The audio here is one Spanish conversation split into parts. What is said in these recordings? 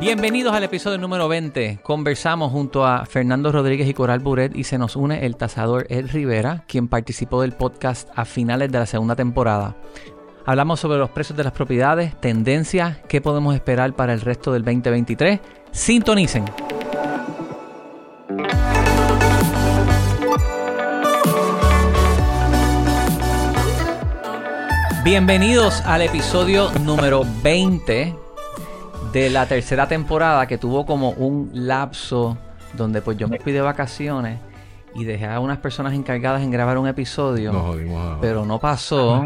Bienvenidos al episodio número 20. Conversamos junto a Fernando Rodríguez y Coral Buret y se nos une el tasador Ed Rivera, quien participó del podcast a finales de la segunda temporada. Hablamos sobre los precios de las propiedades, tendencias, qué podemos esperar para el resto del 2023. Sintonicen. Bienvenidos al episodio número 20 de la tercera temporada que tuvo como un lapso donde pues yo me fui de vacaciones y dejé a unas personas encargadas en grabar un episodio. Nos jodimos ahora. Pero no pasó.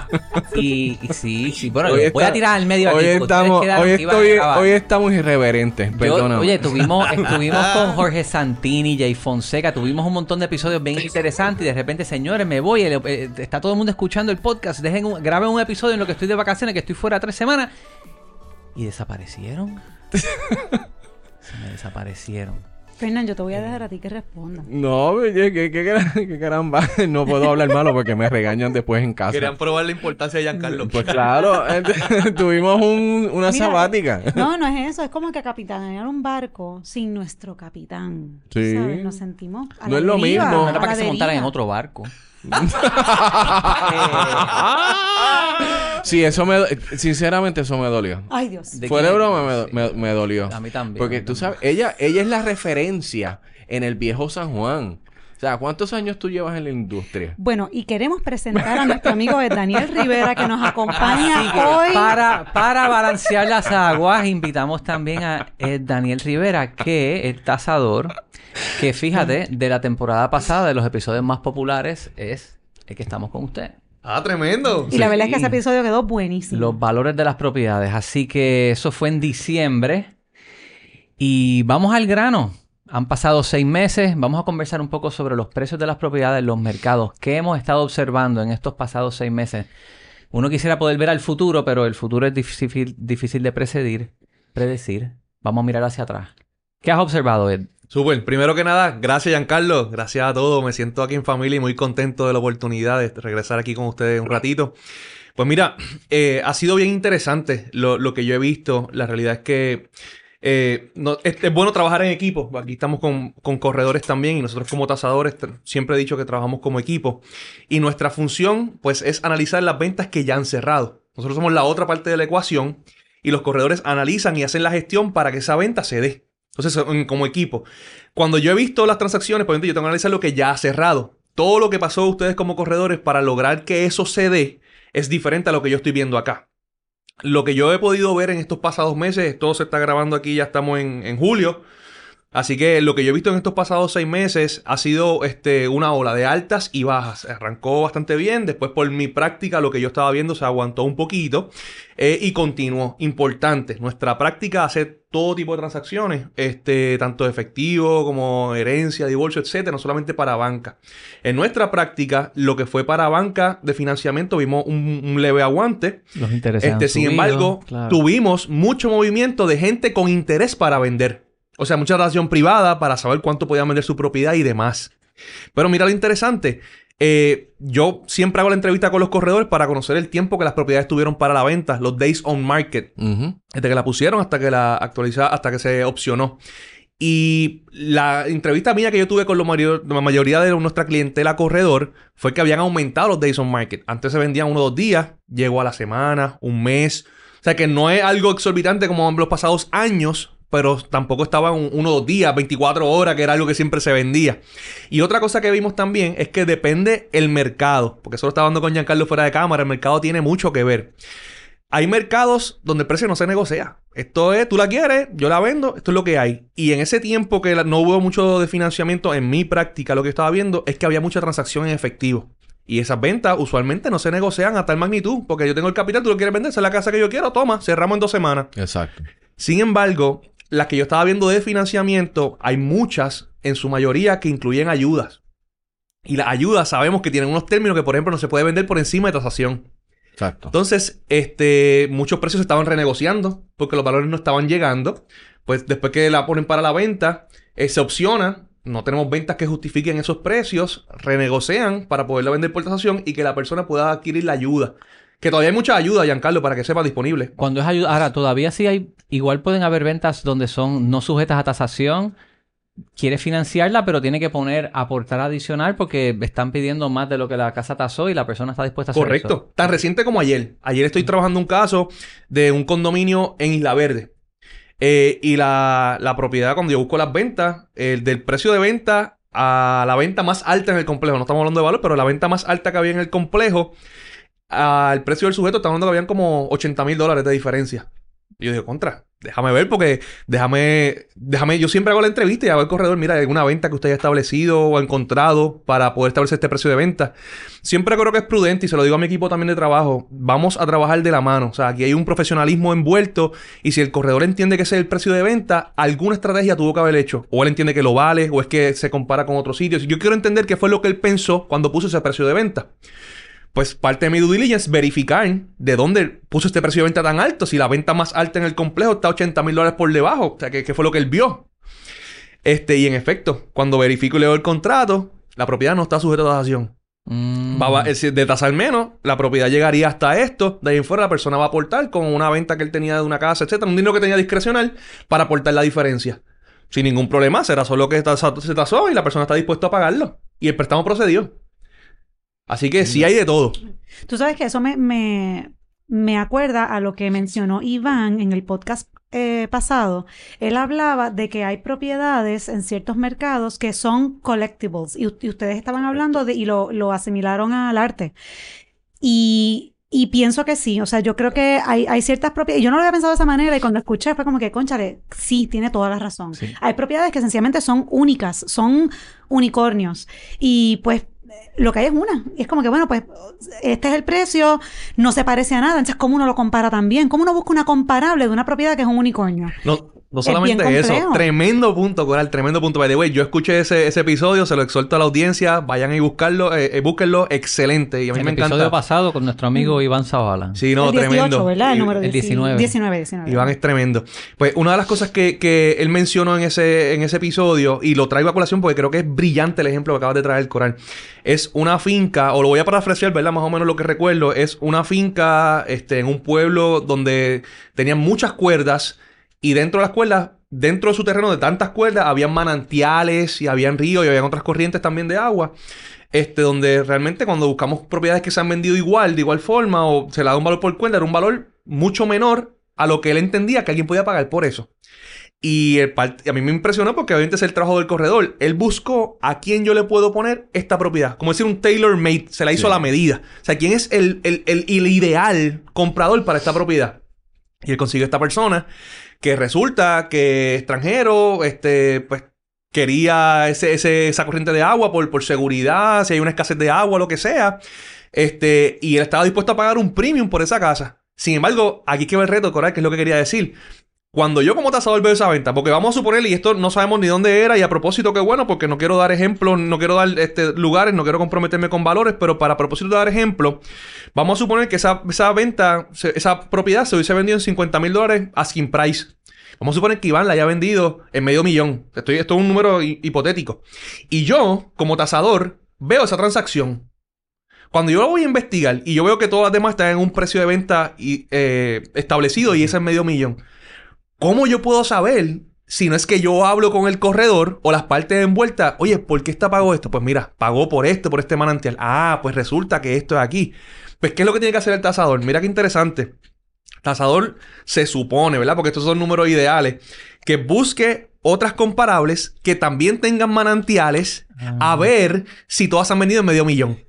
y, y sí, sí. Bueno, Hoy voy a tirar al medio Hoy aquí. estamos, hoy, estoy, hoy estamos irreverentes, Yo- perdóname. oye, tuvimos, estuvimos con Jorge Santini, Jay Fonseca, tuvimos un montón de episodios bien interesantes y de repente, señores, me voy, eh, está todo el mundo escuchando el podcast, dejen un- graben un episodio en lo que estoy de vacaciones, que estoy fuera tres semanas y desaparecieron. Se me desaparecieron. Fernán, yo te voy a dejar a ti que respondas. No, ¿qué, qué, qué caramba. No puedo hablar malo porque me regañan después en casa. Querían probar la importancia de Giancarlo. Pues claro, eh, tuvimos un- una Mira, sabática. No, no es eso. Es como que capitanear un barco sin nuestro capitán. Sí. ¿Sabes? Nos sentimos. a No la es lo deriva, mismo. No era para que se montaran en otro barco. Sí, eso me... Sinceramente, eso me dolió. Ay, Dios. ¿De Fuera de broma, me, do- me- me dolió. A mí también. Porque tú también. sabes, ella, ella es la referencia en el viejo San Juan. Sea, ¿cuántos años tú llevas en la industria? Bueno, y queremos presentar a nuestro amigo Daniel Rivera que nos acompaña que hoy. para, para balancear las aguas, invitamos también a eh, Daniel Rivera, que es tasador, que fíjate, de la temporada pasada, de los episodios más populares, es el que estamos con usted. Ah, tremendo. Y la verdad es que ese episodio quedó buenísimo. Los valores de las propiedades. Así que eso fue en diciembre. Y vamos al grano. Han pasado seis meses. Vamos a conversar un poco sobre los precios de las propiedades, los mercados, qué hemos estado observando en estos pasados seis meses. Uno quisiera poder ver al futuro, pero el futuro es difícil, de predecir, predecir. Vamos a mirar hacia atrás. ¿Qué has observado, Ed? Súper. Primero que nada, gracias Giancarlo. Gracias a todos. Me siento aquí en familia y muy contento de la oportunidad de regresar aquí con ustedes un ratito. Pues mira, eh, ha sido bien interesante lo, lo que yo he visto. La realidad es que eh, es, bueno trabajar en equipo. Aquí estamos con, con corredores también y nosotros como tasadores siempre he dicho que trabajamos como equipo. Y nuestra función pues es analizar las ventas que ya han cerrado. Nosotros somos la otra parte de la ecuación y los corredores analizan y hacen la gestión para que esa venta se dé. Entonces, en- como equipo, cuando yo he visto las transacciones, por ejemplo, yo tengo que analizar lo que ya ha cerrado. Todo lo que pasó ustedes como corredores para lograr que eso se dé es diferente a lo que yo estoy viendo acá. Lo que yo he podido ver en estos pasados meses, todo se está grabando aquí, ya estamos en, en julio. Así que lo que yo he visto en estos pasados seis meses ha sido este, una ola de altas y bajas. Arrancó bastante bien, después por mi práctica lo que yo estaba viendo se aguantó un poquito eh, y continuó. Importante, nuestra práctica hace todo tipo de transacciones, este, tanto efectivo como herencia, divorcio, etcétera, no solamente para banca. En nuestra práctica, lo que fue para banca de financiamiento, vimos un, un leve aguante. Los intereses. Este, sin subido, embargo, claro. tuvimos mucho movimiento de gente con interés para vender. O sea, mucha relación privada para saber cuánto podían vender su propiedad y demás. Pero mira lo interesante. eh, yo siempre hago la entrevista con los corredores para conocer el tiempo que las propiedades tuvieron para la venta, los days on market. Desde que la pusieron hasta que la actualizaron, hasta que se opcionó. Y la entrevista mía que yo tuve con mayor- la mayoría de nuestra clientela corredor fue que habían aumentado los days on market. Antes se vendían uno o dos días, llegó a la semana, un mes. O sea que no es algo exorbitante como en los pasados años, pero tampoco estaba en uno o dos días, 24 horas, que era algo que siempre se vendía. Y otra cosa que vimos también es que depende el mercado, porque eso lo estaba hablando con Giancarlo fuera de cámara, el mercado tiene mucho que ver. Hay mercados donde el precio no se negocia. Esto es, tú la quieres, yo la vendo, esto es lo que hay. Y en ese tiempo que no hubo mucho de financiamiento, en mi práctica lo que estaba viendo es que había mucha transacción en efectivo. Y esas ventas usualmente no se negocian a tal magnitud, porque yo tengo el capital, tú lo quieres vender, esa es la casa que yo quiero, toma, cerramos en dos semanas. Exacto. Sin embargo, las que yo estaba viendo de financiamiento, hay muchas, en su mayoría, que incluyen ayudas. Y las ayudas sabemos que tienen unos términos que, por ejemplo, no se puede vender por encima de tasación. Exacto. Entonces, este, muchos precios se estaban renegociando porque los valores no estaban llegando. Pues después que la ponen para la venta, eh, se opciona. No tenemos ventas que justifiquen esos precios. Renegocian para poderla vender por tasación y que la persona pueda adquirir la ayuda Que todavía hay mucha ayuda, Giancarlo, para que sepa disponible. Cuando es ayuda, ahora todavía sí hay, igual pueden haber ventas donde son no sujetas a tasación. Quiere financiarla, pero tiene que poner aportar adicional porque están pidiendo más de lo que la casa tasó y la persona está dispuesta a hacer Correcto. eso. Tan reciente como ayer. Ayer estoy trabajando un caso de un condominio en Isla Verde. Eh, y la, la propiedad, cuando yo busco las ventas, el del precio de venta a la venta más alta en el complejo, no estamos hablando de valor, pero la venta más alta que había en el complejo, al precio del sujeto, estamos hablando que habían como 80 mil dólares de diferencia. Y yo digo, contra, déjame ver porque déjame, déjame, yo siempre hago la entrevista y hago el corredor, mira, alguna venta que usted haya establecido o encontrado para poder establecer este precio de venta. Siempre creo que es prudente y se lo digo a mi equipo también de trabajo, vamos a trabajar de la mano. O sea, aquí hay un profesionalismo envuelto y si el corredor entiende que ese es el precio de venta, alguna estrategia tuvo que haber hecho. O él entiende que lo vale o es que se compara con otros sitios. Yo quiero entender qué fue lo que él pensó cuando puso ese precio de venta pues parte de mi due diligence verificar de dónde puso este precio de venta tan alto. Si la venta más alta en el complejo está 80 mil dólares por debajo. O sea, ¿qué, qué fue lo que él vio? Este, y en efecto, cuando verifico y leo el contrato, la propiedad no está sujeta a tasación. Mm. Va- va- de tasar menos, la propiedad llegaría hasta esto. De ahí en fuera, la persona va a aportar con una venta que él tenía de una casa, etcétera, un dinero que tenía discrecional para aportar la diferencia. Sin ningún problema, será solo que se tasó y la persona está dispuesta a pagarlo. Y el préstamo procedió. Así que sí hay de todo. Tú sabes que eso me, me, me acuerda a lo que mencionó Iván en el podcast eh, pasado. Él hablaba de que hay propiedades en ciertos mercados que son collectibles y, y ustedes estaban hablando de y lo, lo asimilaron al arte. Y, y pienso que sí, o sea, yo creo que hay, hay ciertas propiedades, yo no lo había pensado de esa manera y cuando escuché fue como que, conchale, sí, tiene toda la razón. Sí. Hay propiedades que sencillamente son únicas, son unicornios. Y pues lo que hay es una. Y es como que, bueno, pues este es el precio, no se parece a nada. Entonces, ¿cómo uno lo compara también? ¿Cómo uno busca una comparable de una propiedad que es un unicornio? No, no solamente eso, tremendo punto, Coral, tremendo punto. By the way, yo escuché ese, ese episodio, se lo exhorto a la audiencia, vayan y buscarlo, eh, eh, búsquenlo, excelente. Y a mí el me episodio encanta. pasado con nuestro amigo Iván Zavala. Sí, no, el 18, tremendo. ¿verdad? El Y- número el 19. 19. 19, 19. Iván es tremendo. Pues una de las cosas que, que él mencionó en ese, en ese episodio, y lo traigo a colación porque creo que es brillante el ejemplo que acabas de traer, Coral, es una finca, o lo voy a parafrasear, ¿verdad? Más o menos lo que recuerdo, es una finca este, en un pueblo donde tenían muchas cuerdas y dentro de las cuerdas, dentro de su terreno de tantas cuerdas, habían manantiales y habían ríos y habían otras corrientes también de agua. Este, donde realmente cuando buscamos propiedades que se han vendido igual, de igual forma, o se le da un valor por cuerda, era un valor mucho menor a lo que él entendía que alguien podía pagar por eso. Y el a mí me impresionó porque obviamente es el trabajo del corredor. Él buscó a quién yo le puedo poner esta propiedad. Como decir un tailor made. Se la hizo a la medida. O sea, quién es el, el, el- el ideal comprador para esta propiedad. Y él consiguió esta persona que resulta que extranjero, este, pues quería ese, esa corriente de agua por, por seguridad, si hay una escasez de agua, lo que sea. Este, y él estaba dispuesto a pagar un premium por esa casa. Sin embargo, aquí que va el reto, Coral, que es lo que quería decir. Cuando yo como tasador veo esa venta, porque vamos a suponer, y esto no sabemos ni dónde era, y a propósito que bueno, porque no quiero dar ejemplos, no quiero dar este, lugares, no quiero comprometerme con valores, pero para propósito de dar ejemplos, vamos a suponer que esa, venta, esa propiedad se hubiese vendido en 50 mil dólares asking price. Vamos a suponer que Iván la haya vendido en medio millón. Estoy, esto es un número hi- hipotético. Y yo, como tasador, veo esa transacción. Cuando yo lo voy a investigar y yo veo que todas las demás están en un precio de venta eh, establecido y ese es medio millón, ¿cómo yo puedo saber si no es que yo hablo con el corredor o las partes envueltas? Oye, ¿por qué esta pagó esto? Pues mira, pagó por esto, por este manantial. Ah, pues resulta que esto es aquí. Pues, ¿qué es lo que tiene que hacer el tasador? Mira qué interesante. Tasador se supone, ¿verdad? Porque estos son números ideales. Que busque otras comparables que también tengan manantiales a ver si todas han vendido en medio millón.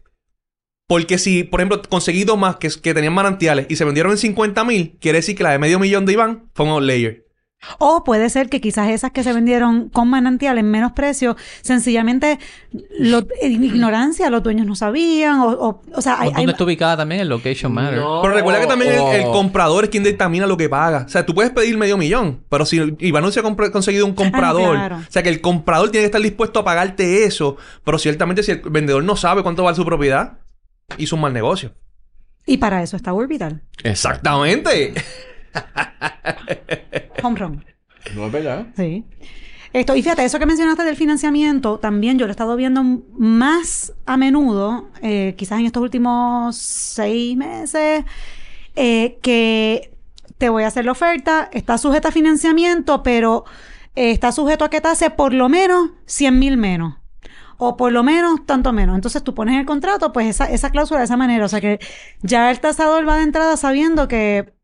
Porque si, por ejemplo, conseguí dos más que, que tenían manantiales y se vendieron en 50 mil, quiere decir que la de medio millón de Iván fue un outlayer. O puede ser que quizás esas que se vendieron con manantial en menos precio, sencillamente lo- en ignorancia, los dueños no sabían, o, o, o sea, hay, ¿Dónde hay- está ubicada también el location matter? No. Pero recuerda que también el, el comprador es quien determina lo que paga. O sea, tú puedes pedir medio millón, pero si Iván no se ha conseguido un comprador, claro. o sea, que el comprador tiene que estar dispuesto a pagarte eso, pero ciertamente si el vendedor no sabe cuánto vale su propiedad, hizo un mal negocio. y para eso está Orbital, Exactamente. Home Run. No es verdad. Sí. Esto, y fíjate, eso que mencionaste del financiamiento, también yo lo he estado viendo más a menudo, eh, quizás en estos últimos seis meses, eh, que te voy a hacer la oferta, está sujeta a financiamiento, pero eh, está sujeto a que tase por lo menos 100 mil menos. O por lo menos tanto menos. Entonces tú pones en el contrato, pues esa, esa cláusula de esa manera. O sea que ya el tasador va de entrada sabiendo que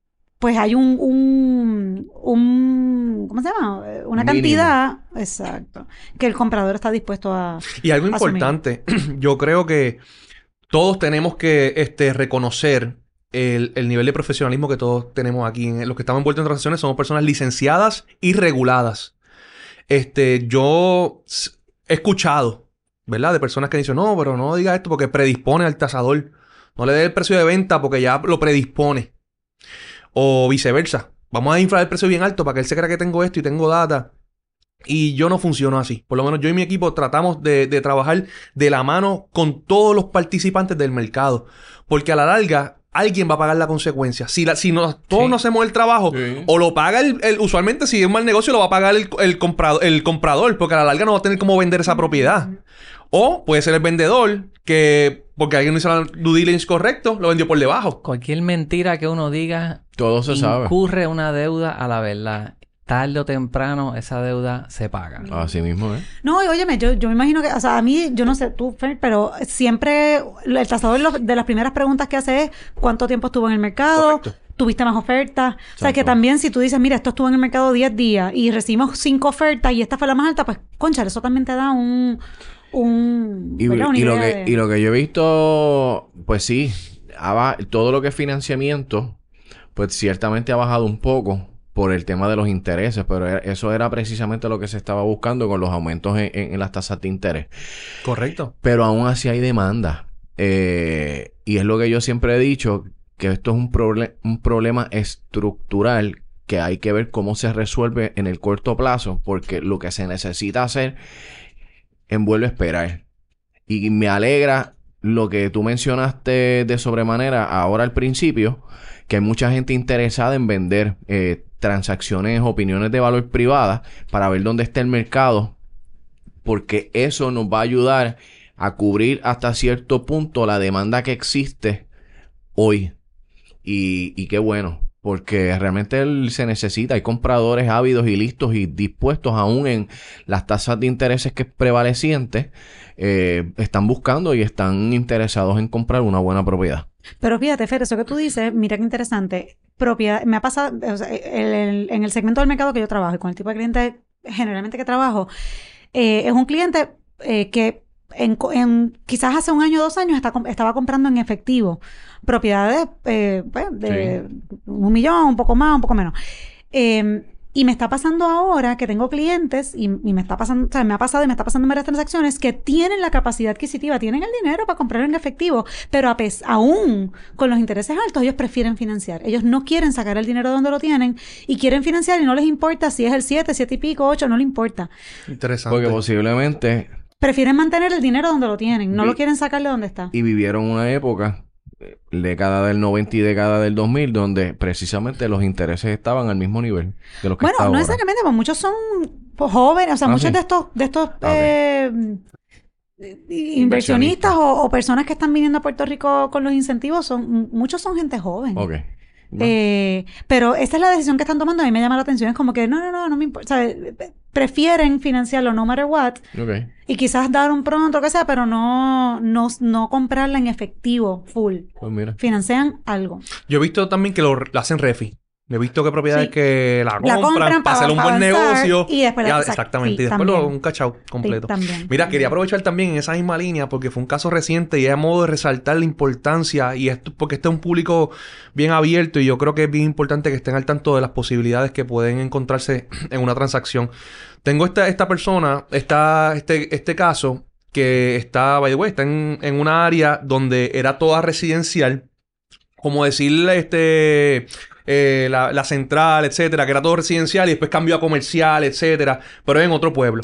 pues hay un, un, un ¿cómo se llama? Eh, Una Mínimo. cantidad, exacto, que el comprador está dispuesto a... Y algo asumir. importante, yo creo que todos tenemos que este, reconocer el, el nivel de profesionalismo que todos tenemos aquí. En, los que estamos envueltos en transacciones somos personas licenciadas y reguladas. Este, yo he escuchado, ¿verdad? De personas que dicen, no, pero no diga esto porque predispone al tasador. No le dé el precio de venta porque ya lo predispone. O viceversa. Vamos a inflar el precio bien alto para que él se crea que tengo esto y tengo data. Y yo no funciono así. Por lo menos yo y mi equipo tratamos de, de trabajar de la mano con todos los participantes del mercado. Porque a la larga, alguien va a pagar la consecuencia. Si, la, si no, todos Sí. no hacemos el trabajo, Sí. o lo paga el, el- Usualmente, si es un mal negocio, lo va a pagar el, el, comprado- el comprador. Porque a la larga no va a tener cómo vender esa propiedad. O puede ser el vendedor que, porque alguien no hizo la due diligence correcto, lo vendió por debajo. Cualquier mentira que uno diga Todo se sabe. incurre una deuda a la verdad. Tarde o temprano esa deuda se paga. Así mismo, ¿eh? No, y óyeme, yo, yo me imagino que, o sea, a mí, yo no sé tú, Fer, pero siempre el tasador de las primeras preguntas que hace es cuánto tiempo estuvo en el mercado, Correcto. tuviste más ofertas. O sea, que también si tú dices, mira, esto estuvo en el mercado 10 días y recibimos 5 ofertas y esta fue la más alta, pues, concha, eso también te da un... un Y, ¿verdad? Una y lo que, de- y lo que yo he visto, pues sí, todo lo que es financiamiento, pues ciertamente ha bajado un poco por el tema de los intereses, pero eso era precisamente lo que se estaba buscando con los aumentos en, en- en las tasas de interés. Correcto. Pero aún así hay demanda. Eh, y es lo que yo siempre he dicho, que esto es un, proble- un problema estructural que hay que ver cómo se resuelve en el corto plazo, porque lo que se necesita hacer envuelve esperar. Y me alegra lo que tú mencionaste de sobremanera ahora al principio, que hay mucha gente interesada en vender eh, transacciones, opiniones de valor privadas para ver dónde está el mercado, porque eso nos va a ayudar a cubrir hasta cierto punto la demanda que existe hoy. Y, y qué bueno, porque realmente él se necesita. Hay compradores ávidos y listos y dispuestos, aún en las tasas de intereses que es prevaleciente, eh, están buscando y están interesados en comprar una buena propiedad. Pero fíjate, Fer, eso que tú dices, mira qué interesante. Propiedad, me ha pasado, o sea, el- en el segmento del mercado que yo trabajo y con el tipo de cliente generalmente que trabajo, eh, es un cliente eh, que en, en- quizás hace un año o dos años está estaba comprando en efectivo propiedades eh, pues, de un millón, un poco más, un poco menos. Eh, y me está pasando ahora que tengo clientes y, y me está pasando, o sea, me ha pasado y me está pasando en varias transacciones que tienen la capacidad adquisitiva, tienen el dinero para comprar en efectivo, pero a pes- aún con los intereses altos, ellos prefieren financiar. Ellos no quieren sacar el dinero de donde lo tienen y quieren financiar y no les importa si es el 7, 7 y pico, 8, no les importa. Interesante. Porque posiblemente Prefieren mantener el dinero donde lo tienen, no lo quieren sacar de donde está. y vivieron una época, década del 90 y década del 2000, donde precisamente los intereses estaban al mismo nivel de los que Bueno, no necesariamente, pues muchos son jóvenes, o sea, Ah, muchos sí. de estos, de estos Ok. eh, inversionistas o, o personas que están viniendo a Puerto Rico con los incentivos, son muchos son gente joven. Ok. Eh, pero esa es la decisión que están tomando. A mí me llama la atención. Es como que no, no, no, no me importa. O sea, prefieren financiarlo no matter what Ok. y quizás dar un pronto, lo que sea, pero no, no, no comprarla en efectivo full. Pues mira. Financian algo. Yo he visto también que lo, lo hacen refi. He visto que propiedades Sí. que la compran, La compran para hacer un buen negocio. y después la- Ya, exactamente. sí, y después lo, un cachao completo. Sí, también. Mira, quería aprovechar también en esa misma línea porque fue un caso reciente y es a modo de resaltar la importancia y esto porque este es un público bien abierto y yo creo que es bien importante que estén al tanto de las posibilidades que pueden encontrarse en una transacción. Tengo esta, esta persona, esta, este, este caso que está, by the way, está en, en una área donde era toda residencial, como decirle este eh, la, la central, etcétera, que era todo residencial y después cambió a comercial, etcétera, pero en otro pueblo.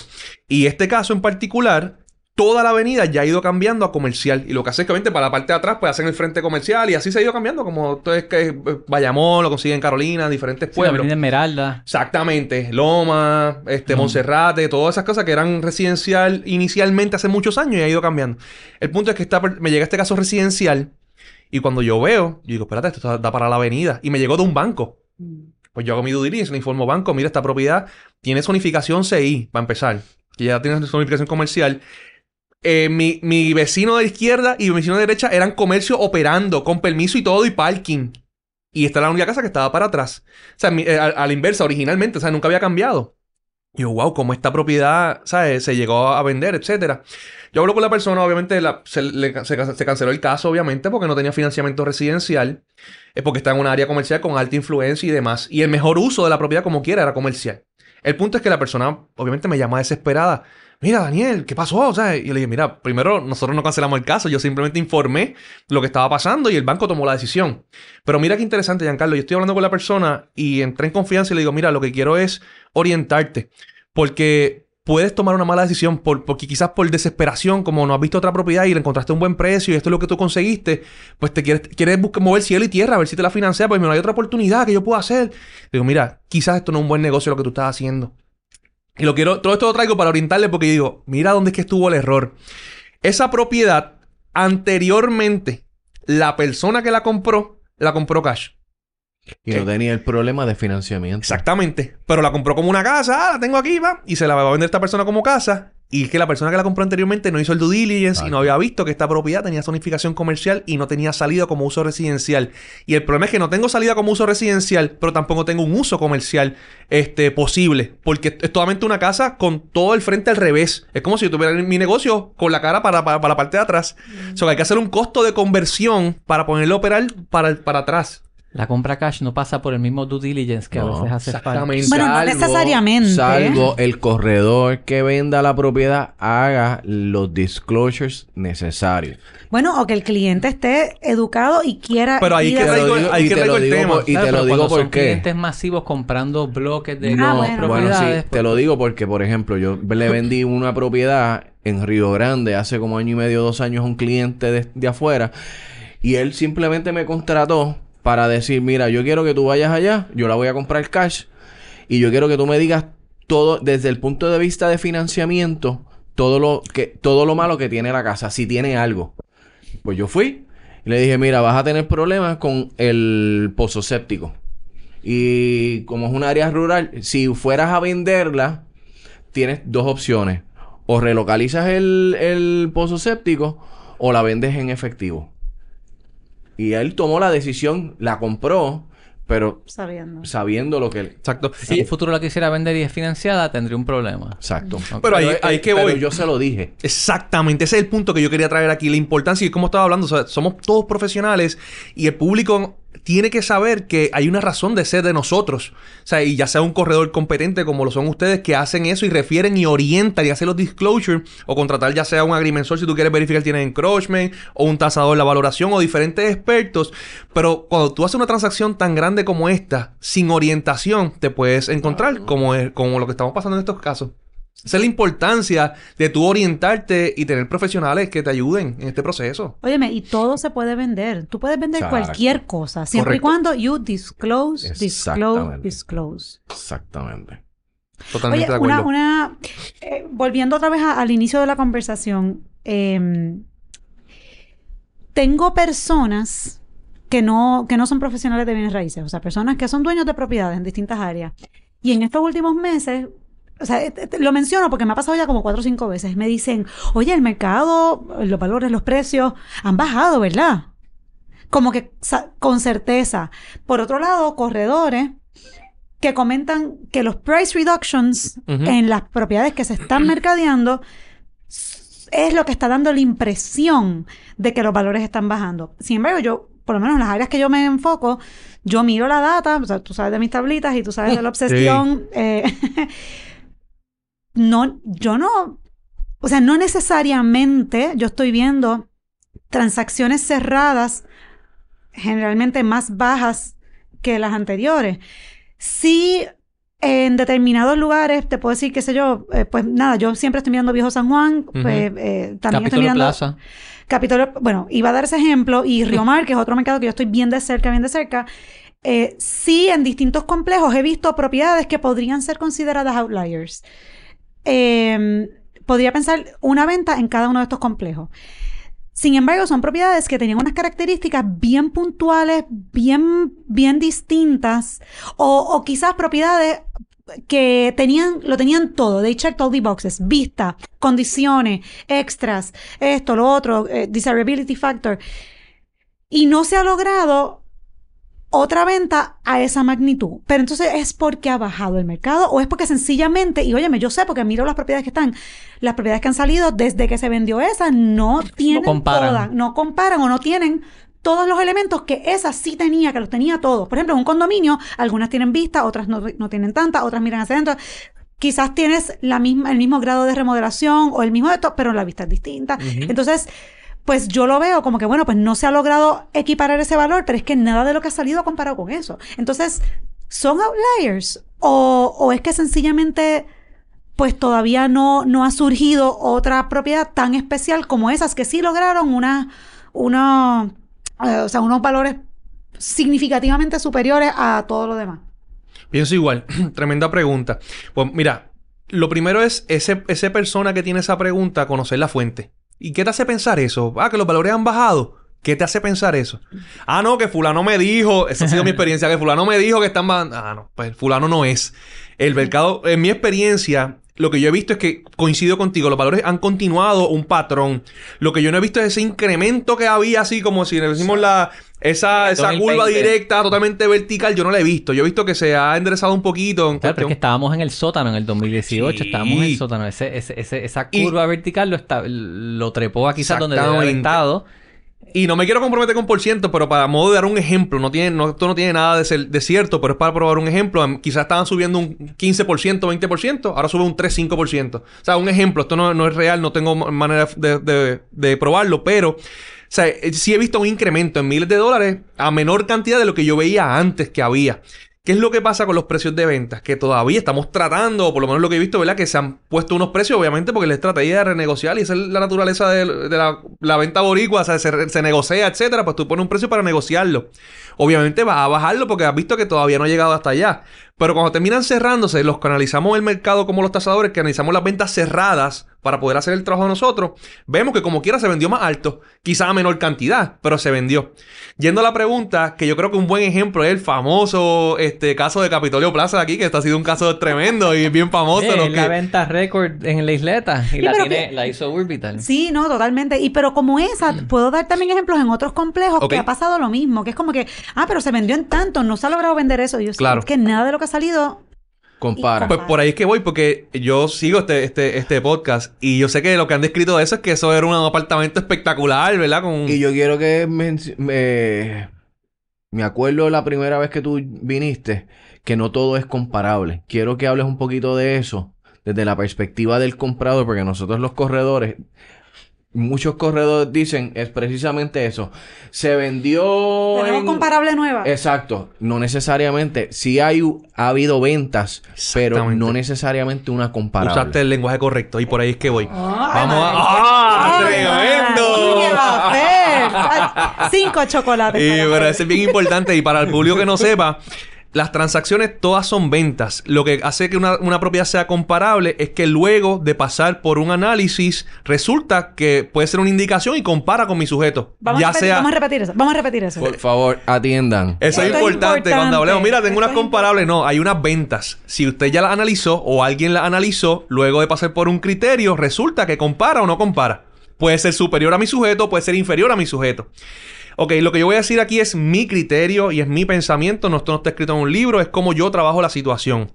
Y este caso en particular toda la avenida ya ha ido cambiando a comercial. Y lo que hace es que, obviamente, para la parte de atrás, pues hacen el frente comercial y así se ha ido cambiando. Como todo es que eh, Bayamón, lo consiguen en Carolina, diferentes Sí, la pueblos. Avenida Esmeralda. Exactamente. Loma, este, Monserrate, todas esas cosas que eran residencial inicialmente hace muchos años y ha ido cambiando. El punto es que me llega este caso residencial y cuando yo veo, yo digo, espérate, esto da para la avenida. Y me llegó de un banco. Pues yo hago mi due diligence, le informo banco, mira, esta propiedad tiene zonificación CI, para empezar. Que ya tiene zonificación comercial. Eh, mi, mi vecino de izquierda y mi vecino de derecha eran comercio operando, con permiso y todo, y parking. Y esta era la única casa que estaba para atrás. O sea, mi- eh, a, a la inversa, originalmente, o sea, nunca había cambiado. Yo, wow, cómo esta propiedad. Se llegó a vender, etcétera. Yo hablo con la persona, obviamente, la- se, se- canceló el caso, obviamente, porque no tenía financiamiento residencial. Es porque está en un área comercial con alta influencia y demás. Y el mejor uso de la propiedad, como quiera, era comercial. El punto es que la persona, obviamente, me llama desesperada. Mira, Daniel, ¿qué pasó? O sea, y le dije, mira, primero, nosotros no cancelamos el caso. Yo simplemente informé lo que estaba pasando y el banco tomó la decisión. Pero mira qué interesante, Giancarlo. Yo estoy hablando con la persona y entré en confianza y le digo, mira, lo que quiero es orientarte. Porque puedes tomar una mala decisión por, porque quizás por desesperación, como no has visto otra propiedad y le encontraste un buen precio y esto es lo que tú conseguiste, pues te quieres, quieres buscar, mover cielo y tierra, a ver si te la financia, pues mira, hay otra oportunidad que yo puedo hacer. Digo, mira, quizás esto no es un buen negocio lo que tú estás haciendo. Y lo quiero, todo esto lo traigo para orientarle porque digo, mira dónde es que estuvo el error. Esa propiedad, anteriormente, la persona que la compró, la compró cash. Y no tenía el problema de financiamiento. Exactamente. Pero la compró como una casa, ah, la tengo aquí, va. Y se la va a vender esta persona como casa. Y es que la persona que la compró anteriormente no hizo el due diligence y no había visto que esta propiedad tenía zonificación comercial y no tenía salida como uso residencial. Y el problema es que no tengo salida como uso residencial, pero tampoco tengo un uso comercial este, posible. Porque es totalmente una casa con todo el frente al revés. Es como si yo tuviera mi negocio con la cara para, para, para la parte de atrás. O sea, que hay que hacer un costo de conversión para ponerlo a operar para, para atrás. La compra cash no pasa por el mismo due diligence que a No, veces hace falta. Bueno, no necesariamente. Salvo el corredor que venda la propiedad haga los disclosures necesarios. Bueno, o que el cliente esté educado y quiera. Pero ahí que a- traigo- Te lo digo- ahí y que te traigo lo el digo tema. por- y Claro, te lo digo cuando son clientes masivos comprando bloques de Ah, no, bueno. Bueno, sí, te lo digo porque, por ejemplo, yo le vendí una propiedad en Río Grande hace como año y medio, dos años a un cliente de, de afuera y él simplemente me contrató para decir, mira, yo quiero que tú vayas allá, yo la voy a comprar cash y yo quiero que tú me digas todo desde el punto de vista de financiamiento, todo lo que todo lo malo que tiene la casa, si tiene algo. Pues yo fui y le dije, mira, vas a tener problemas con el pozo séptico. Y como es un área rural, si fueras a venderla, tienes dos opciones. O relocalizas el, el pozo séptico o la vendes en efectivo. Y él tomó la decisión, la compró, pero Sabiendo. sabiendo lo que... Exacto. Si en un futuro la quisiera vender y es financiada, tendría un problema. Exacto. Pero ahí- eh, ahí que pero voy. yo se lo dije. Exactamente, ese es el punto que yo quería traer aquí, la importancia y como estaba hablando, o sea, somos todos profesionales y el público tiene que saber que hay una razón de ser de nosotros. O sea, y ya sea un corredor competente como lo son ustedes que hacen eso y refieren y orientan y hacen los disclosures o contratar ya sea un agrimensor si tú quieres verificar tiene encroachment o un tasador la valoración o diferentes expertos. Pero cuando tú haces una transacción tan grande como esta, sin orientación, te puedes encontrar como, es- como lo que estamos pasando en estos casos. Esa es la importancia de tú orientarte y tener profesionales que te ayuden en este proceso. Óyeme, y todo se puede vender. Tú puedes vender Exacto. cualquier cosa, siempre Correcto. y cuando you disclose, disclose, disclose. Exactamente. Totalmente Oye, de acuerdo. una, una, eh, volviendo otra vez a- al inicio de la conversación, em, tengo personas que no, que no son profesionales de bienes raíces, o sea, personas que son dueños de propiedades en distintas áreas. Y en estos últimos meses, o sea, eh, eh, lo menciono porque me ha pasado ya como cuatro o cinco veces, me dicen, oye, el mercado, los valores, los precios han bajado, ¿verdad? Como que con certeza. Por otro lado, corredores que comentan que los price reductions Ujú. en las propiedades que se están mercadeando es lo que está dando la impresión de que los valores están bajando. Sin embargo, yo, por lo menos en las áreas que yo me enfoco, yo miro la data, o sea, tú sabes de mis tablitas y tú sabes de la obsesión. eh, no, yo no, o sea, no necesariamente yo estoy viendo transacciones cerradas generalmente más bajas que las anteriores. Sí en determinados lugares, te puedo decir, qué sé yo, eh, pues nada, yo siempre estoy mirando Viejo San Juan, pues eh, también estoy mirando Plaza. Capitolio, bueno, iba a dar ese ejemplo, y Río Mar, que es otro mercado que yo estoy bien de cerca, bien de cerca. Eh, sí, en distintos complejos he visto propiedades que podrían ser consideradas outliers. Eh, podría pensar una venta en cada uno de estos complejos. Sin embargo, son propiedades que tenían unas características bien puntuales, bien, bien distintas, o, o quizás propiedades que tenían, lo tenían todo. They checked all the boxes. Vista, condiciones, extras, esto, lo otro, eh, desirability factor. Y no se ha logrado otra venta a esa magnitud. Pero entonces es porque ha bajado el mercado o es porque sencillamente, y óyeme, yo sé porque miro las propiedades que están, las propiedades que han salido desde que se vendió esa no tienen comparan. todas, no comparan o no tienen todos los elementos que esa sí tenía, que los tenía todos. Por ejemplo, en un condominio, algunas tienen vista, otras no, no tienen tanta, otras miran hacia adentro. Quizás tienes la misma, el mismo grado de remodelación o el mismo de esto, pero la vista es distinta. Entonces, pues yo lo veo como que, bueno, pues no se ha logrado equiparar ese valor, pero es que nada de lo que ha salido ha comparado con eso. Entonces, ¿son outliers? ¿O, o es que sencillamente, pues todavía no, no ha surgido otra propiedad tan especial como esas que sí lograron una, eh, unos valores significativamente superiores a todo lo demás? Pienso igual. Tremenda pregunta. Pues mira, lo primero es ese, ese persona que tiene esa pregunta, conocer la fuente. ¿Y qué te hace pensar eso? Ah, que los valores han bajado. ¿Qué te hace pensar eso? Ah, no, que fulano me dijo, esa ha sido mi experiencia, que fulano me dijo que están bajando. Ah, no, pues fulano no es. El mercado, en mi experiencia, lo que yo he visto es que coincido contigo, los valores han continuado un patrón. Lo que yo no he visto es ese incremento que había, así como si decimos la, esa, esa 2020. curva directa, totalmente vertical, yo no la he visto. Yo he visto que se ha enderezado un poquito. En Claro, pero es que estábamos en el sótano en el 2018, Sí. estábamos en el sótano. Ese, ese, ese- esa Y- curva vertical lo, está, lo trepó a quizás donde debe haber estado. Y no me quiero comprometer con por ciento, pero para modo de dar un ejemplo, no tiene, no, esto no tiene nada de, ser, de cierto, pero es para probar un ejemplo. Em, Quizás estaban subiendo un 15%, 20%, ahora sube un 3, 5%. O sea, un ejemplo, esto no, no es real, no tengo ma- manera de, de- de probarlo, pero, o sea, eh, sí he visto un incremento en miles de dólares a menor cantidad de lo que yo veía antes que había. ¿Qué es lo que pasa con los precios de ventas? Que todavía estamos tratando, o por lo menos lo que he visto, ¿verdad? Que se han puesto unos precios, obviamente, porque la estrategia de renegociar y esa es la naturaleza de, de la, venta boricua, o sea, se, se negocia, etcétera, pues tú pones un precio para negociarlo. Obviamente vas a bajarlo porque has visto que todavía no ha llegado hasta allá. Pero cuando terminan cerrándose, los que analizamos el mercado como los tasadores, que analizamos las ventas cerradas para poder hacer el trabajo de nosotros, vemos que como quiera se vendió más alto, quizá a menor cantidad, pero se vendió. Yendo a la pregunta, que yo creo que un buen ejemplo es el famoso este, caso de Capitolio Plaza de aquí, que este ha sido un caso tremendo y bien famoso. Eh, la Que- venta récord en la isleta y Sí, la, tiene, que- la hizo Orbital. Sí, no, totalmente. Y pero como esa, puedo dar también ejemplos en otros complejos que ha pasado lo mismo, que es como que, ah, pero se vendió en tanto, no se ha logrado vender eso. Y yo, sí, Claro. es que nada de lo que ha salido. Compara. Pues por ahí es que voy, porque yo sigo este, este, este podcast y yo sé que lo que han descrito de eso es que eso era un apartamento espectacular, ¿verdad? Con... Y yo quiero que menci- me, me acuerdo la primera vez que tú viniste, que no todo es comparable. Quiero que hables un poquito de eso, desde la perspectiva del comprador, porque nosotros los corredores, muchos corredores dicen, es precisamente eso. Se vendió... Tenemos en- comparable nueva. Exacto, no necesariamente. Sí hay, ha habido ventas, pero no necesariamente una comparable. Usaste el lenguaje correcto y por ahí es que voy. Ah, Vamos a... ¡Ah! ¡Tremendo! Cinco chocolates. Y pero eso es bien importante y para el público que no sepa, las transacciones todas son ventas. Lo que hace que una, una propiedad sea comparable es que luego de pasar por un análisis resulta que puede ser una indicación y compara con mi sujeto. Vamos, ya a repetir, sea... vamos a repetir eso. Vamos a repetir eso. Por favor, atiendan. Eso es Esto es importante, cuando hablemos. Mira, tengo Esto unas es comparables. No, hay unas ventas. Si usted ya las analizó o alguien las analizó, luego de pasar por un criterio, resulta que compara o no compara. Puede ser superior a mi sujeto, puede ser inferior a mi sujeto. Ok, lo que yo voy a decir aquí es mi criterio y es mi pensamiento. No, esto no está escrito en un libro, es como yo trabajo la situación.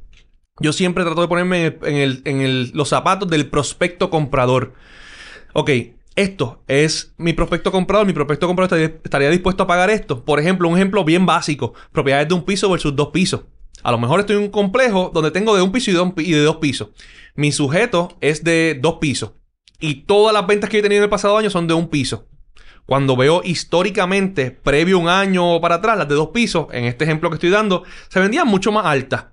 Yo siempre trato de ponerme en, el- en el- los zapatos del prospecto comprador. Ok, esto es mi prospecto comprador. Mi prospecto comprador estaría, estaría dispuesto a pagar esto. Por ejemplo, un ejemplo bien básico: propiedades de un piso versus dos pisos. A lo mejor estoy en un complejo donde tengo de un piso y de dos pisos. Mi sujeto es de dos pisos. Y todas las ventas que he tenido en el pasado año son de un piso. Cuando veo históricamente, previo un año para atrás, las de dos pisos, en este ejemplo que estoy dando, se vendían mucho más altas.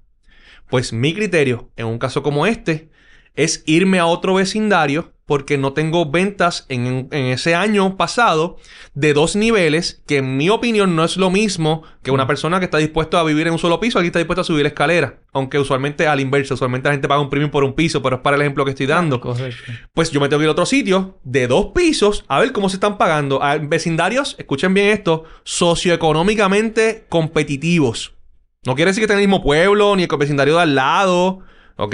Pues mi criterio, en un caso como este, es irme a otro vecindario porque no tengo ventas en, en ese año pasado de dos niveles que en mi opinión no es lo mismo que una persona que está dispuesto a vivir en un solo piso, alguien está dispuesto a subir escalera. Aunque usualmente al inverso, usualmente la gente paga un premium por un piso, pero es para el ejemplo que estoy dando. Correcto. Pues yo me tengo que ir a otro sitio de dos pisos a ver cómo se están pagando. A vecindarios, escuchen bien esto, socioeconómicamente competitivos. No quiere decir que estén en el mismo pueblo, ni el vecindario de al lado, ¿ok?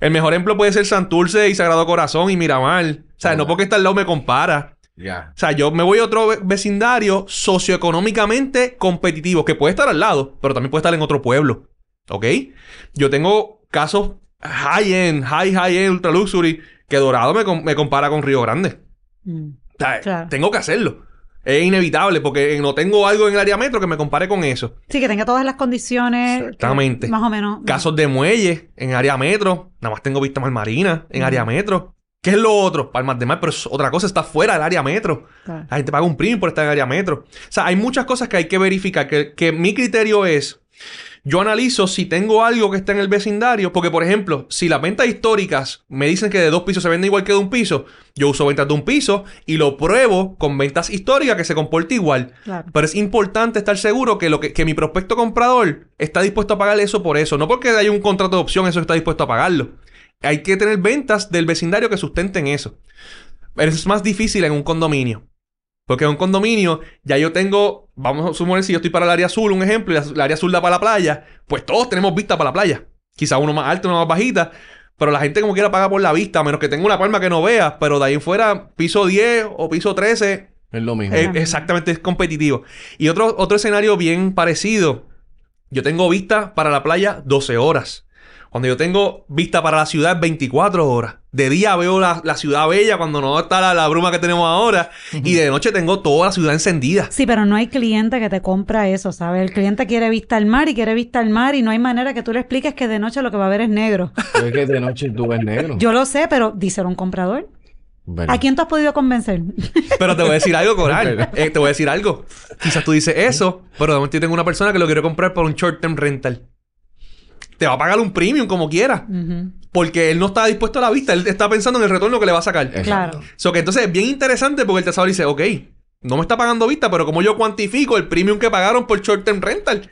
El mejor ejemplo puede ser Santurce y Sagrado Corazón y Miramar. O sea, no porque está al lado me compara. Ya. O sea, yo me voy a otro ve- vecindario socioeconómicamente competitivo, que puede estar al lado, pero también puede estar en otro pueblo. ¿Ok? Yo tengo casos high-end, high, high-end, ultra luxury, que Dorado me, com- me compara con Río Grande. Mm. O sea, Claro. tengo que hacerlo. Es inevitable porque no tengo algo en el área metro que me compare con eso. Sí, que tenga todas las condiciones. que- Exactamente. más o menos. Casos de muelle en área metro. Nada más tengo vista mar marina en área metro. ¿Qué es lo otro? Palmas de mar, pero es otra cosa está fuera del área metro. Claro. La gente paga un premium por estar en área metro. O sea, hay muchas cosas que hay que verificar. Que, que mi criterio es, yo analizo si tengo algo que está en el vecindario. Porque, por ejemplo, si las ventas históricas me dicen que de dos pisos se vende igual que de un piso, yo uso ventas de un piso y lo pruebo con ventas históricas que se comporte igual. Claro. Pero es importante estar seguro que, lo que, que mi prospecto comprador está dispuesto a pagar eso por eso. No porque haya un contrato de opción, eso está dispuesto a pagarlo. Hay que tener ventas del vecindario que sustenten eso. Pero es más difícil en un condominio. Porque en un condominio ya yo tengo, vamos a suponer si yo estoy para el área azul, un ejemplo, y el área azul da para la playa, pues todos tenemos vista para la playa. Quizá uno más alto, uno más bajita, pero la gente como quiera paga por la vista, a menos que tenga una palma que no vea, pero de ahí en fuera, piso 10 o piso 13, Es lo mismo. eh, exactamente, es competitivo. Y otro, otro escenario bien parecido. Yo tengo vista para la playa 12 horas. Cuando yo tengo vista para la ciudad 24 horas. De día veo la, la ciudad bella cuando no está la, la bruma que tenemos ahora. Y de noche tengo toda la ciudad encendida. Sí, pero no hay cliente que te compra eso, ¿sabes? El cliente quiere vista al mar y quiere vista al mar y no hay manera que tú le expliques que de noche lo que va a ver es negro. Pero es que de noche tú ves negro. Yo lo sé, pero díselo a un comprador. Bueno. ¿A quién tú has podido convencer? Pero te voy a decir algo, Coral. Eh, te voy a decir algo. Quizás tú dices eso, pero de momento yo tengo una persona que lo quiere comprar por un short term rental. Te va a pagar un premium como quiera. Porque él no está dispuesto a la vista. Él está pensando en el retorno que le va a sacar. Exacto. Claro. So que entonces es bien interesante porque el tasador dice, ok, no me está pagando vista, pero como yo cuantifico el premium que pagaron por short term rental.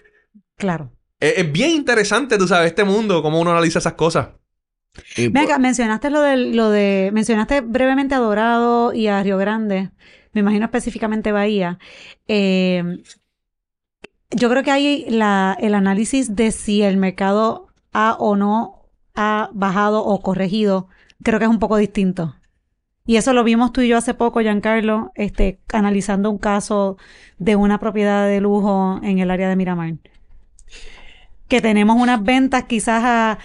Claro. Es, es bien interesante, tú sabes, este mundo, cómo uno analiza esas cosas. Y Ven por- acá, mencionaste lo de, lo de, mencionaste brevemente a Dorado y a Río Grande, me imagino específicamente Bahía. Eh, yo creo que hay la, el análisis de si el mercado ha o no ha bajado o corregido, creo que es un poco distinto. Y eso lo vimos tú y yo hace poco, Giancarlo, este, analizando un caso de una propiedad de lujo en el área de Miramar. Que tenemos unas ventas quizás a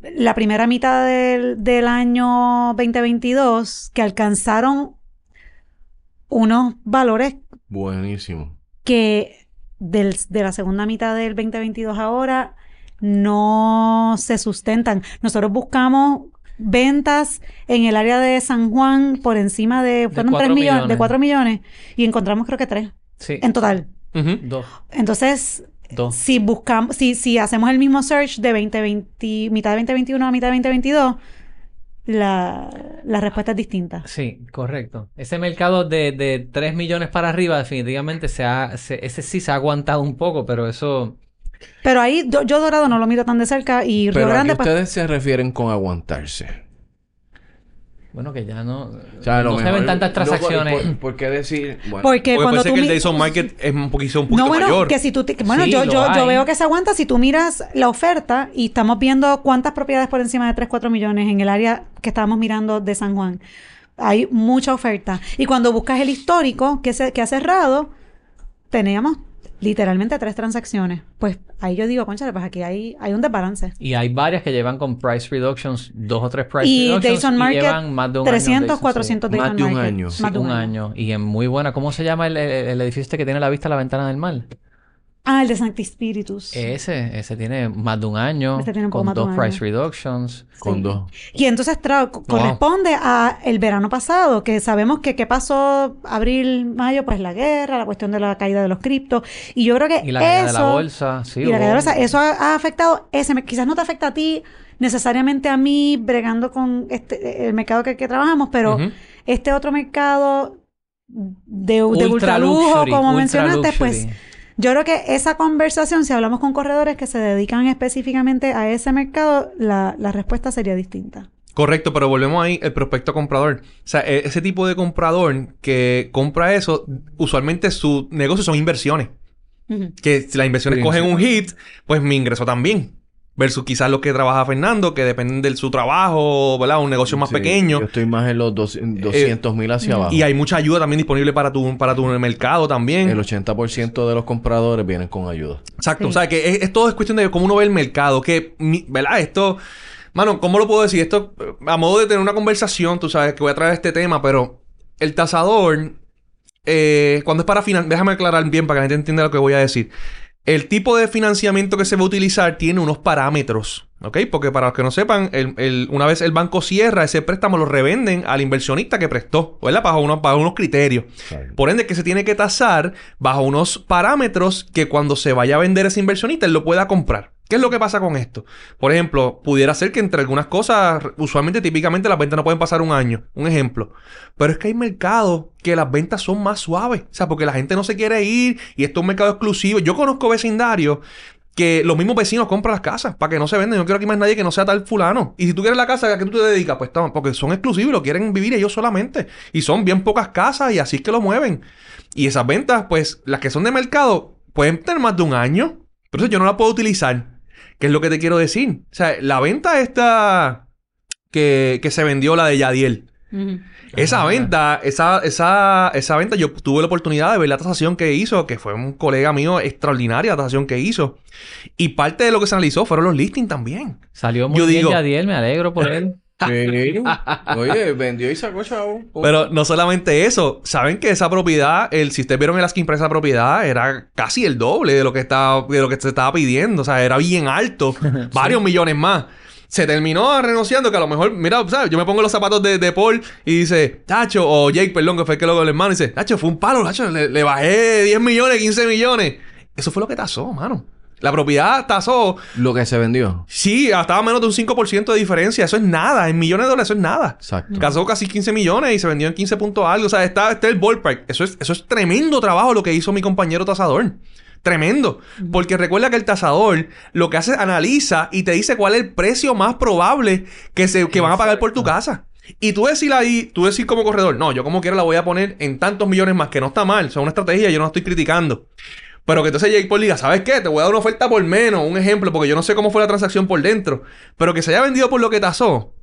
la primera mitad del, del año 2022 que alcanzaron unos valores Buenísimo. que del- de la segunda mitad del 2022 ahora no se sustentan. Nosotros buscamos ventas en el área de San Juan por encima de, fueron cuatro 3 millones, millones. de 4 millones y encontramos creo que 3 Sí. en total. Dos. Entonces, Dos. si buscamos, si, si hacemos el mismo search de 2020, mitad de 2021 a mitad de 2022, la, la respuesta es distinta. Sí, correcto. Ese mercado de, de 3 millones para arriba, definitivamente se ha, se- ese sí se ha aguantado un poco, pero eso Pero ahí yo, yo Dorado no lo miro tan de cerca y Río Pero a qué Grande, pues, ustedes se refieren con aguantarse. Bueno, que ya no, O sea, no se mejor- ven tantas no, transacciones. ¿por, por qué decir? Bueno, porque Porque cuando tú que el Dayson Market es un poquito, un poquito No, bueno, mayor. que si tú... te- bueno, Sí, yo, yo, yo veo que se aguanta si tú miras la oferta y estamos viendo cuántas propiedades por encima de 3, 4 millones en el área que estábamos mirando de San Juan. Hay mucha oferta. Y cuando buscas el histórico que, se, que ha cerrado, teníamos literalmente tres transacciones. Pues ahí yo digo, concha, pues aquí hay, hay un desbalance. Y hay varias que llevan con price reductions, dos o tres price Y reductions. Dayton y Market, llevan más de un 300, año. Dayton, 400 sí. Dayton Más de un Market. año. Sí, Más de un año. Y en muy buena. ¿Cómo se llama el, el- el edificio este que tiene la vista a la ventana del mar? Ah, el de Sancti Spiritus. Ese, ese tiene más de un año. Ese tiene un poco con más de dos un price año. reductions. Con dos. Y entonces corresponde a el verano pasado, que sabemos que qué pasó abril, mayo, pues la guerra, la cuestión de la caída de los criptos. Y yo creo que Y la caída de la bolsa. Sí, y la caída de la bolsa, eso ha, ha afectado ese, quizás no te afecta a ti necesariamente a mí bregando con este el mercado que, que trabajamos, pero este otro mercado de, de Ultra ultralujo, luxury, como ultra mencionaste, pues. Yo creo que esa conversación, si hablamos con corredores que se dedican específicamente a ese mercado, la, la respuesta sería distinta. Correcto, pero volvemos ahí, el prospecto comprador. O sea, e- ese tipo de comprador que compra eso, usualmente su negocio son inversiones. Que si las inversiones Sí, cogen sí. un hit, pues mi ingreso también. Versus quizás lo que trabaja Fernando, que dependen de su trabajo, ¿verdad? Un negocio más Sí, pequeño. Yo estoy más en los dos- 200 mil hacia abajo. Y hay mucha ayuda también disponible para tu, para tu mercado también. El 80% de los compradores vienen con ayuda. Exacto. Sí. O sea, que es, es todo es cuestión de cómo uno ve el mercado. Que, ¿verdad? Esto... Mano, ¿cómo lo puedo decir? Esto, eh, a modo de tener una conversación, tú sabes que voy a traer este tema, pero el tasador, eh, cuando es para financiar, déjame aclarar bien para que la gente entienda lo que voy a decir. El tipo de financiamiento que se va a utilizar tiene unos parámetros, ¿ok? Porque para los que no sepan, el- el- una vez el banco cierra, ese préstamo lo revenden al inversionista que prestó, ¿verdad? Bajo unos, bajo unos criterios. Por ende, que se tiene que tasar bajo unos parámetros que cuando se vaya a vender ese inversionista, él lo pueda comprar. ¿Qué es lo que pasa con esto? Por ejemplo, pudiera ser que entre algunas cosas, usualmente, típicamente, las ventas no pueden pasar un año. Un ejemplo. Pero es que hay mercados que las ventas son más suaves. O sea, porque la gente no se quiere ir y esto es un mercado exclusivo. Yo conozco vecindarios que los mismos vecinos compran las casas para que no se venden. Yo no quiero aquí más nadie que no sea tal fulano. Y si tú quieres la casa, ¿a qué tú te dedicas? Pues toma, porque son exclusivos, lo quieren vivir ellos solamente. Y son bien pocas casas y así es que lo mueven. Y esas ventas, pues, las que son de mercado, pueden tener más de un año. Pero eso yo no la puedo utilizar. ¿Qué es lo que te quiero decir? O sea, la venta esta que, que se vendió, la de Yadiel. Esa Ajá. venta, esa, esa, esa venta, yo tuve la oportunidad de ver la tasación que hizo, que fue un colega mío extraordinaria la tasación que hizo. Y parte de lo que se analizó fueron los listings también. Salió muy Yo bien digo- Yadiel, me alegro por él. Sí. Oye, vendió y sacó chavo. Pero no solamente eso, saben que esa propiedad, el, si ustedes vieron el asking price de esa propiedad, era casi el doble de lo que estaba, de lo que se estaba pidiendo. O sea, era bien alto. varios millones más. Se terminó renegociando que a lo mejor, mira, ¿sabes? Yo me pongo los zapatos de, de Paul y dice, Tacho, o Jake, perdón, que fue el que lo el hermano, y dice, Tacho, fue un palo, Tacho, le, le bajé 10 millones, 15 millones. Eso fue lo que tasó, mano. La propiedad tasó, Lo que se vendió. sí, estaba menos de un 5% de diferencia. Eso es nada. En millones de dólares, eso es nada. Exacto. Casó casi 15 millones y se vendió en 15 puntos algo. O sea, está, está el ballpark. Eso es, eso es tremendo trabajo lo que hizo mi compañero tasador. Tremendo. Porque recuerda que el tasador lo que hace es analiza y te dice cuál es el precio más probable que, se, que van a pagar por tu casa. Y tú decir ahí, tú decir como corredor, no, yo como quiera la voy a poner en tantos millones más, que no está mal, o sea, una estrategia, yo no la estoy criticando. Pero que entonces Jake Paul diga, ¿sabes qué? Te voy a dar una oferta por menos, un ejemplo, porque yo no sé cómo fue la transacción por dentro. Pero que se haya vendido por lo que tasó,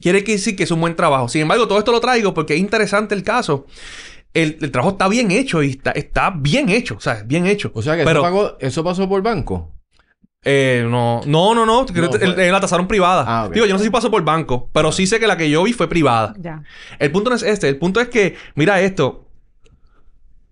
quiere decir que es un buen trabajo. Sin embargo, todo esto lo traigo porque es interesante el caso. El, el trabajo está bien hecho y está, está bien hecho, o sea, bien hecho. O sea que Pero- eso, pagó- eso pasó por banco. Eh, no, no, no, no. creo No, que el- fue- la tasaron privada. Ah. Digo, yo no sé si pasó por banco, pero sí sé que la que yo vi fue privada. Ya. El punto no es este. El punto es que, mira esto.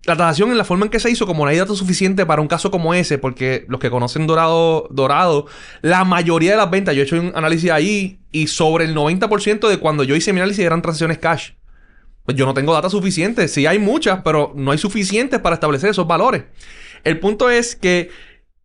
La tasación en la forma en que se hizo, como no hay datos suficientes para un caso como ese, porque los que conocen Dorado, Dorado, la mayoría de las ventas, yo he hecho un análisis ahí y sobre el 90% de cuando yo hice mi análisis eran transacciones cash. Pues yo no tengo datos suficientes. Sí hay muchas, pero no hay suficientes para establecer esos valores. El punto es que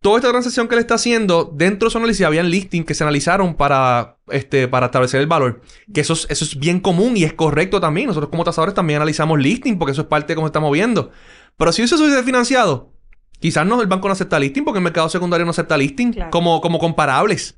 toda esta transacción que él está haciendo, dentro de su análisis habían listings que se analizaron para, este, para establecer el valor. Que eso es, eso es bien común y es correcto también. Nosotros como tasadores también analizamos listing porque eso es parte de cómo se está moviendo. Pero si eso se hubiese financiado, quizás no, el banco no acepta listing porque el mercado secundario no acepta listing Claro. como, como comparables.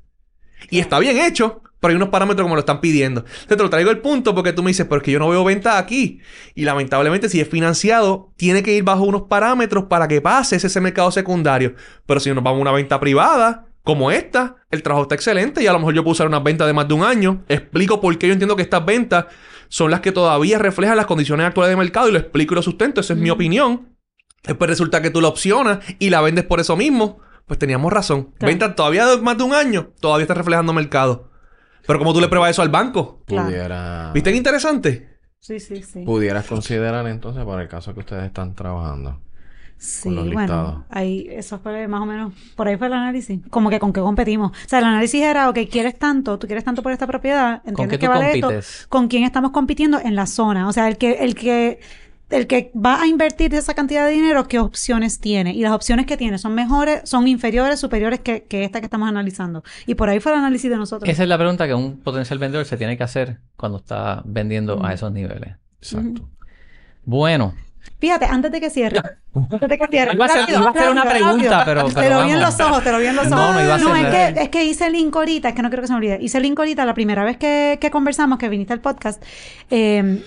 Y está bien hecho, pero hay unos parámetros como lo están pidiendo. Entonces te lo traigo el punto porque tú me dices, pero es que yo no veo venta aquí. Y lamentablemente, si es financiado, tiene que ir bajo unos parámetros para que pase ese, mercado secundario. Pero si nos vamos a una venta privada, como esta, el trabajo está excelente y a lo mejor yo puedo usar unas ventas de más de un año. Explico por qué yo entiendo que estas ventas son las que todavía reflejan las condiciones actuales de mercado y lo explico y lo sustento. Esa es mi opinión. Después resulta que tú la opcionas y la vendes por eso mismo. Pues teníamos razón. Claro. Venta todavía de más de un año, todavía está reflejando mercado. Pero como tú le pruebas eso al banco. Claro. Pudiera... ¿Viste qué interesante? Sí, sí, sí. Pudieras considerar entonces para el caso que ustedes están trabajando. Sí, bueno, ahí, eso fue más o menos, por ahí fue el análisis, como que con qué competimos. O sea, el análisis era, ok, quieres tanto, tú quieres tanto por esta propiedad, ¿Con entiendes qué que tú vale esto, compites? con quién estamos compitiendo en la zona. O sea, el que, el que, el que va a invertir esa cantidad de dinero, ¿qué opciones tiene? Y las opciones que tiene son mejores, son inferiores, superiores que, que esta que estamos analizando. Y por ahí fue el análisis de nosotros. Esa es la pregunta que un potencial vendedor se tiene que hacer cuando está vendiendo Mm. a esos niveles. Exacto. Bueno, Fíjate, antes de que cierre. Antes de que cierre. Iba a ser- rápido, iba a hacer una rápido, pregunta, rápido. pero- Te lo vi en los ojos, te lo vi en los No, ojos. no iba a es ser- que, es que hice el link ahorita, es que no creo que se me olvide. Hice el link ahorita la primera vez que, que conversamos, que viniste al podcast. eh,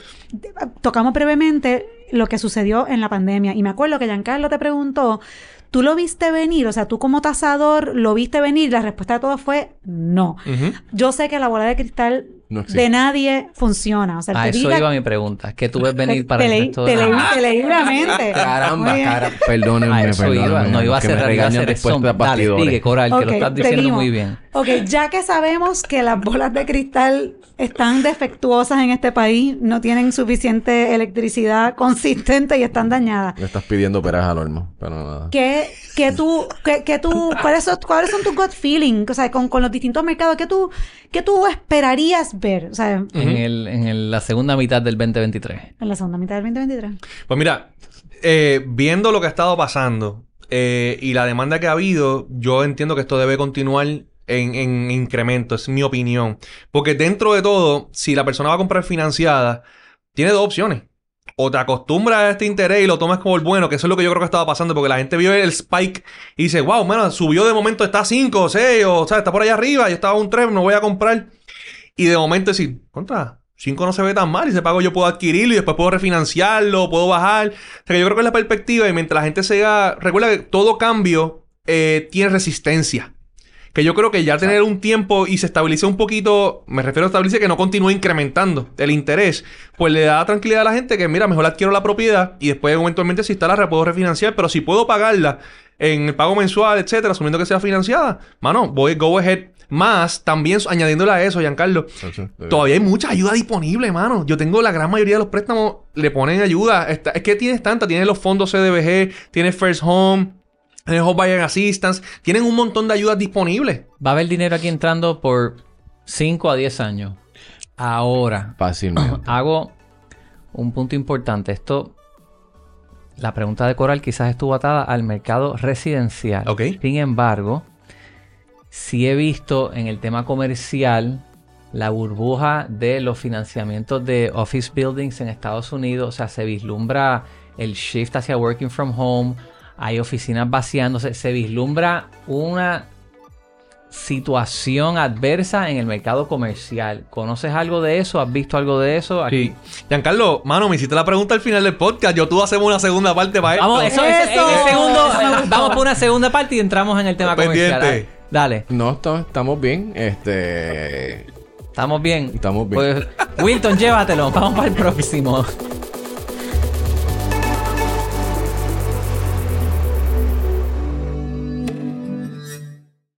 tocamos brevemente lo que sucedió en la pandemia. Y me acuerdo que Giancarlo te preguntó. ¿Tú lo viste venir? O sea, tú como tasador lo viste venir. La respuesta de todos fue no. Yo sé que la bola de cristal No existe. de nadie funciona. O sea, a te eso diga- iba mi pregunta. ¿Qué tú ves venir te, para te el resto te de leí, la... te leí la mente. Caramba, cara, perdónenme, A eso iba. perdónenme, No iba a que cerrar, iba a hacer después eso. de Dale, sigue, Coral, que lo Ok, estás diciendo seguimos. muy bien. Ok, ya que sabemos que las bolas de cristal están defectuosas en este país, no tienen suficiente electricidad consistente y están dañadas. Le estás pidiendo peras al horno, pero nada. ¿Qué, qué tú, qué, qué tú, cuáles son, cuáles son tus gut feelings? O sea, con, con los distintos mercados, ¿qué tú, qué tú esperarías ver? O sea, En, el, en el- la segunda mitad del 2023. en la segunda mitad del 2023. Pues mira, eh, viendo lo que ha estado pasando eh, y la demanda que ha habido, yo entiendo que esto debe continuar en, en incremento, es mi opinión. Porque dentro de todo, si la persona va a comprar financiada, tiene dos opciones. O te acostumbras a este interés y lo tomas como el bueno, que eso es lo que yo creo que estaba pasando, porque la gente vio el spike y dice, wow, mano, subió de momento, está a 5 o 6, o, sea, está por allá arriba, yo estaba a un 3, no voy a comprar. Y de momento decir, contra, 5 no se ve tan mal, y ese pago yo puedo adquirirlo y después puedo refinanciarlo, puedo bajar. O sea, que yo creo que es la perspectiva y mientras la gente sea... Recuerda que todo cambio eh, tiene resistencia. Que yo creo que ya tener un tiempo y se estabilice un poquito, me refiero a estabilice que no continúe incrementando el interés, pues le da tranquilidad a la gente que, mira, mejor adquiero la propiedad y después eventualmente si está la puedo refinanciar, pero si puedo pagarla en el pago mensual, etcétera, asumiendo que sea financiada, mano, voy go ahead. Más, también añadiéndole a eso, Giancarlo, Todavía hay mucha ayuda disponible, mano. Yo tengo la gran mayoría de los préstamos, le ponen ayuda. Está- es que tienes tanta, tienes los fondos CDBG, tienes First Home, tienes Home Buyer Assistance, tienen un montón de ayudas disponibles. Va a haber dinero aquí entrando por 5 a 10 años. Ahora, Fácilmente. hago un punto importante. Esto, la pregunta de Coral quizás estuvo atada al mercado residencial. Ok. Sin embargo, sí he visto en el tema comercial la burbuja de los financiamientos de office buildings en Estados Unidos. O sea, se vislumbra el shift hacia working from home. Hay oficinas vaciándose. Se vislumbra una situación adversa en el mercado comercial. ¿Conoces algo de eso? ¿Has visto algo de eso? Aquí. Giancarlo, mano, me hiciste la pregunta al final del podcast. Yo tú hacemos una segunda parte para esto. Vamos, eso, eso, en ¡Eso! el segundo, vamos por una segunda parte y entramos en el tema Pendiente. comercial. Dale, No, estamos bien. Este. estamos bien. Estamos bien. Pues, Wilton, llévatelo. Vamos para el próximo.